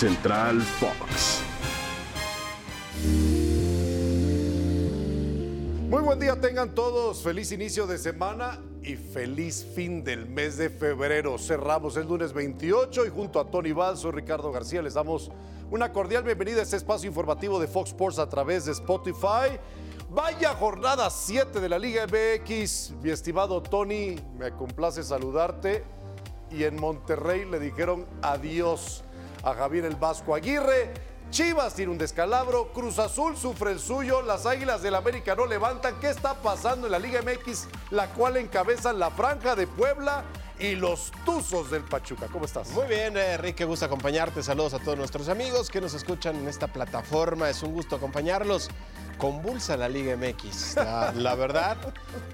Central Fox. Muy buen día tengan todos, feliz inicio de semana y feliz fin del mes de febrero. Cerramos el lunes 28 y junto a Tony Balso, Ricardo García, les damos una cordial bienvenida a este espacio informativo de Fox Sports a través de Spotify. Vaya jornada 7 de la Liga MX, mi estimado Tony, me complace saludarte. Y en Monterrey le dijeron adiós a Javier el Vasco Aguirre. Chivas tiene un descalabro, Cruz Azul sufre el suyo, las Águilas del América no levantan. ¿Qué está pasando en la Liga MX, la cual encabezan la Franja de Puebla y los Tuzos del Pachuca? ¿Cómo estás? Muy bien, Enrique, qué gusto acompañarte. Saludos a todos nuestros amigos que nos escuchan en esta plataforma. Es un gusto acompañarlos. Convulsa la Liga MX. La, la verdad,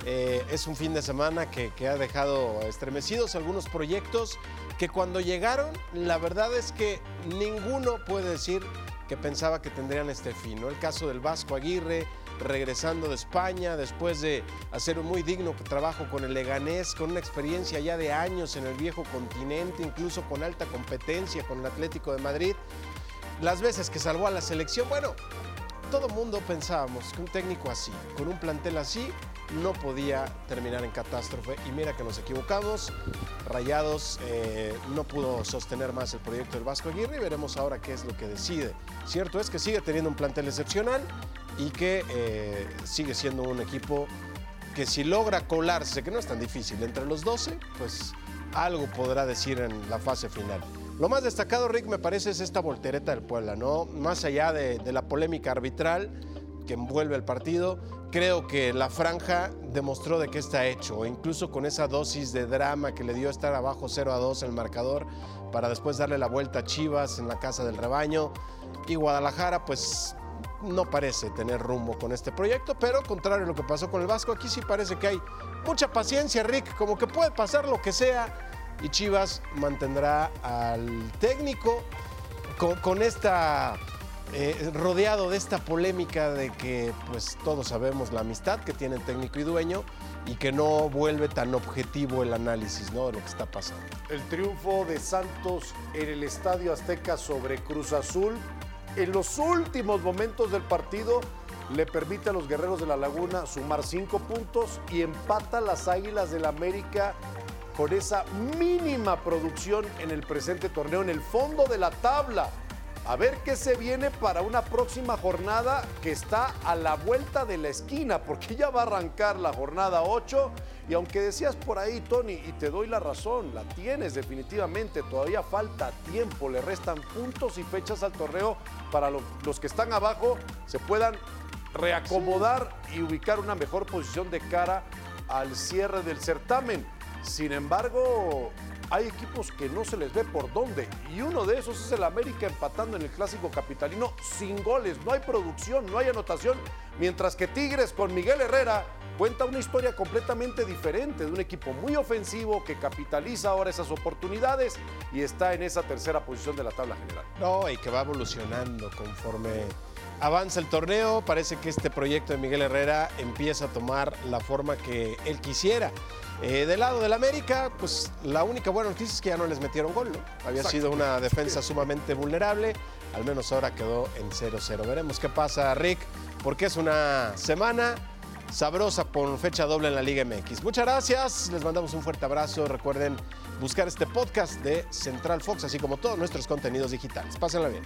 eh, es un fin de semana que, que ha dejado estremecidos algunos proyectos que cuando llegaron, la verdad es que ninguno puede decir que pensaba que tendrían este fin. ¿no? El caso del Vasco Aguirre, regresando de España después de hacer un muy digno trabajo con el Leganés, con una experiencia ya de años en el viejo continente, incluso con alta competencia con el Atlético de Madrid. Las veces que salvó a la selección, bueno, todo mundo pensábamos que un técnico así, con un plantel así, no podía terminar en catástrofe. Y mira que nos equivocamos. Rayados eh, no pudo sostener más el proyecto del Vasco Aguirre y veremos ahora qué es lo que decide. Cierto es que sigue teniendo un plantel excepcional y que eh, sigue siendo un equipo que si logra colarse, que no es tan difícil, entre los 12, pues algo podrá decir en la fase final. Lo más destacado, Rick, me parece es esta voltereta del Puebla, ¿no? Más allá de, de la polémica arbitral que envuelve el partido, creo que la franja demostró de qué está hecho, e incluso con esa dosis de drama que le dio estar abajo 0 a 2 en el marcador para después darle la vuelta a Chivas en la casa del rebaño. Y Guadalajara, pues no parece tener rumbo con este proyecto, pero contrario a lo que pasó con el Vasco, aquí sí parece que hay mucha paciencia, Rick, como que puede pasar lo que sea y Chivas mantendrá al técnico con, esta eh, rodeado de esta polémica de que pues todos sabemos la amistad que tiene el técnico y dueño y que no vuelve tan objetivo el análisis ¿no? de lo que está pasando. El triunfo de Santos en el Estadio Azteca sobre Cruz Azul en los últimos momentos del partido le permite a los guerreros de la Laguna sumar cinco puntos y empata las Águilas del América con esa mínima producción en el presente torneo, en el fondo de la tabla. A ver qué se viene para una próxima jornada que está a la vuelta de la esquina, porque ya va a arrancar la jornada 8. Y aunque decías por ahí, Tony, y te doy la razón, la tienes definitivamente, todavía falta tiempo, le restan puntos y fechas al torneo para lo- los que están abajo se puedan reacomodar y ubicar una mejor posición de cara al cierre del certamen. Sin embargo, hay equipos que no se les ve por dónde. Y uno de esos es el América empatando en el clásico capitalino sin goles. No hay producción, no hay anotación. Mientras que Tigres con Miguel Herrera cuenta una historia completamente diferente de un equipo muy ofensivo que capitaliza ahora esas oportunidades y está en esa tercera posición de la tabla general. No, y que va evolucionando conforme avanza el torneo. Parece que este proyecto de Miguel Herrera empieza a tomar la forma que él quisiera. Eh, del lado del América, pues la única buena noticia es que ya no les metieron gol, ¿no? Había Exacto. sido una defensa sumamente vulnerable, al menos ahora quedó en 0-0. Veremos qué pasa, Rick, porque es una semana sabrosa por fecha doble en la Liga MX. Muchas gracias, les mandamos un fuerte abrazo. Recuerden buscar este podcast de Central Fox, así como todos nuestros contenidos digitales. Pásenla bien.